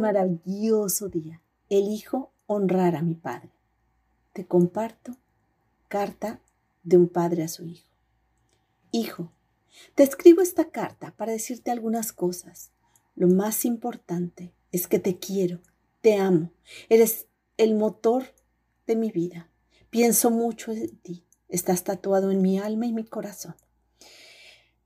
maravilloso día. Elijo honrar a mi padre. Te comparto carta de un padre a su hijo. Hijo, te escribo esta carta para decirte algunas cosas. Lo más importante es que te quiero, te amo, eres el motor de mi vida. Pienso mucho en ti, estás tatuado en mi alma y mi corazón.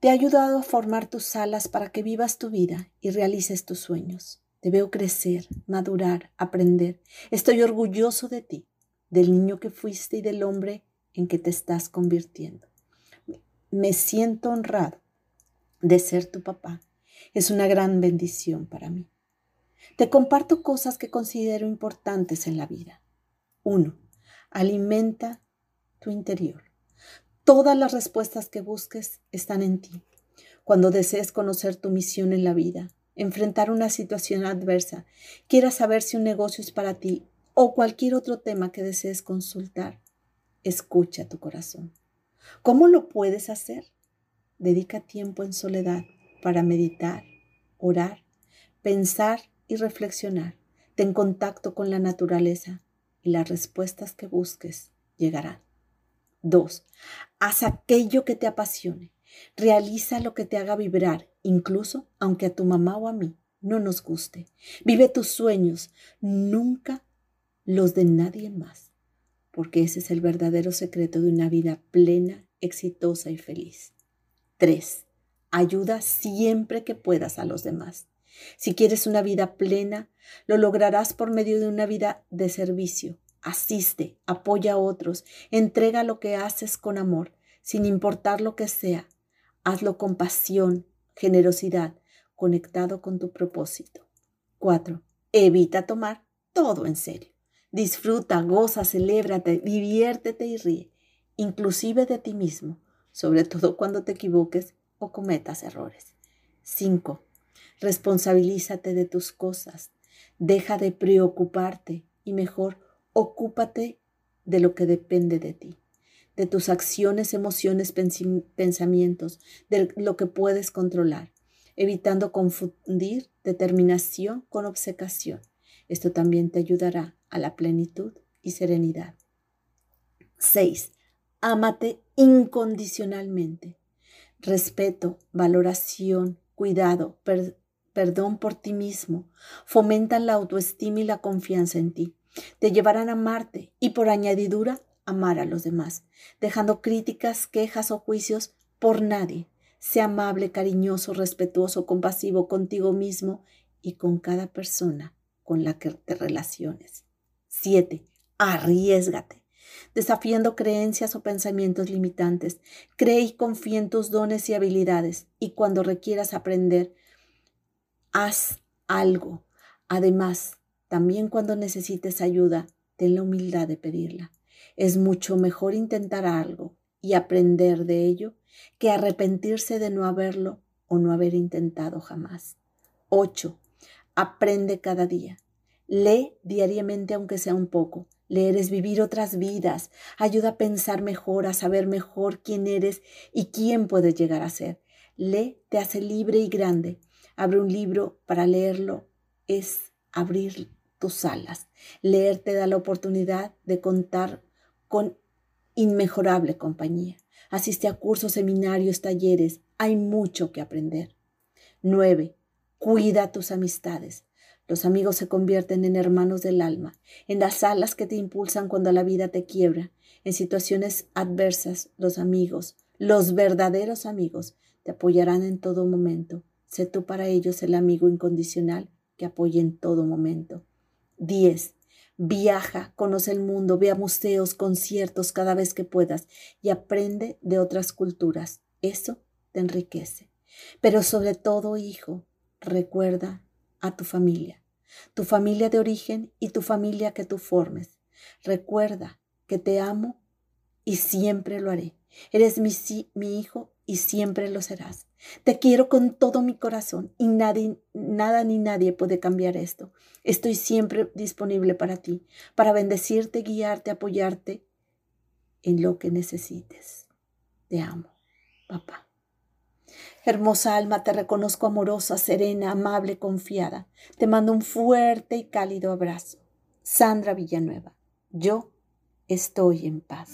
Te he ayudado a formar tus alas para que vivas tu vida y realices tus sueños. Te veo crecer, madurar, aprender. Estoy orgulloso de ti, del niño que fuiste y del hombre en que te estás convirtiendo. Me siento honrado de ser tu papá. Es una gran bendición para mí. Te comparto cosas que considero importantes en la vida. Uno, alimenta tu interior. Todas las respuestas que busques están en ti. Cuando desees conocer tu misión en la vida, enfrentar una situación adversa, quieras saber si un negocio es para ti o cualquier otro tema que desees consultar, escucha tu corazón. ¿Cómo lo puedes hacer? Dedica tiempo en soledad para meditar, orar, pensar y reflexionar. Ten contacto con la naturaleza y las respuestas que busques llegarán. 2. Haz aquello que te apasione. Realiza lo que te haga vibrar, incluso aunque a tu mamá o a mí no nos guste. Vive tus sueños, nunca los de nadie más, porque ese es el verdadero secreto de una vida plena, exitosa y feliz. 3. Ayuda siempre que puedas a los demás. Si quieres una vida plena, lo lograrás por medio de una vida de servicio, asiste, apoya a otros, entrega lo que haces con amor, sin importar lo que sea. Hazlo con pasión, generosidad, conectado con tu propósito. 4. Evita tomar todo en serio. Disfruta, goza, celébrate, diviértete y ríe, inclusive de ti mismo, sobre todo cuando te equivoques o cometas errores. 5. Responsabilízate de tus cosas. Deja de preocuparte y mejor Ocúpate de lo que depende de ti, de tus acciones, emociones, pensamientos, de lo que puedes controlar, evitando confundir determinación con obcecación. Esto también te ayudará a la plenitud y serenidad. 6. Ámate incondicionalmente. Respeto, valoración, cuidado, perdón por ti mismo fomentan la autoestima y la confianza en ti. Te llevarán a amarte y por añadidura amar a los demás, dejando críticas, quejas o juicios por nadie. Sea amable, cariñoso, respetuoso, compasivo contigo mismo y con cada persona con la que te relaciones. 7. Arriesgate. Desafiando creencias o pensamientos limitantes, cree y confía en tus dones y habilidades y cuando requieras aprender, haz algo. Además, también cuando necesites ayuda, ten la humildad de pedirla. Es mucho mejor intentar algo y aprender de ello que arrepentirse de no haberlo o no haber intentado jamás. 8. Aprende cada día. Lee diariamente aunque sea un poco. Leer es vivir otras vidas. Ayuda a pensar mejor, a saber mejor quién eres y quién puedes llegar a ser. Lee te hace libre y grande. Abre un libro para leerlo es abrir tus alas. Leer te da la oportunidad de contar con inmejorable compañía. Asiste a cursos, seminarios, talleres. Hay mucho que aprender. 9. Cuida tus amistades. Los amigos se convierten en hermanos del alma, en las alas que te impulsan cuando la vida te quiebra. En situaciones adversas, los amigos, los verdaderos amigos, te apoyarán en todo momento. Sé tú para ellos el amigo incondicional que apoye en todo momento. 10. Viaja, conoce el mundo, ve a museos, conciertos cada vez que puedas y aprende de otras culturas. Eso te enriquece. Pero sobre todo, hijo, recuerda a tu familia, tu familia de origen y tu familia que tú formes. Recuerda que te amo y siempre lo haré. Eres mi, mi hijo y siempre lo serás. Te quiero con todo mi corazón y nadie, nada ni nadie puede cambiar esto. Estoy siempre disponible para ti, para bendecirte, guiarte, apoyarte en lo que necesites. Te amo, papá. Hermosa alma, te reconozco amorosa, serena, amable, confiada. Te mando un fuerte y cálido abrazo. Sandra Villanueva, yo estoy en paz.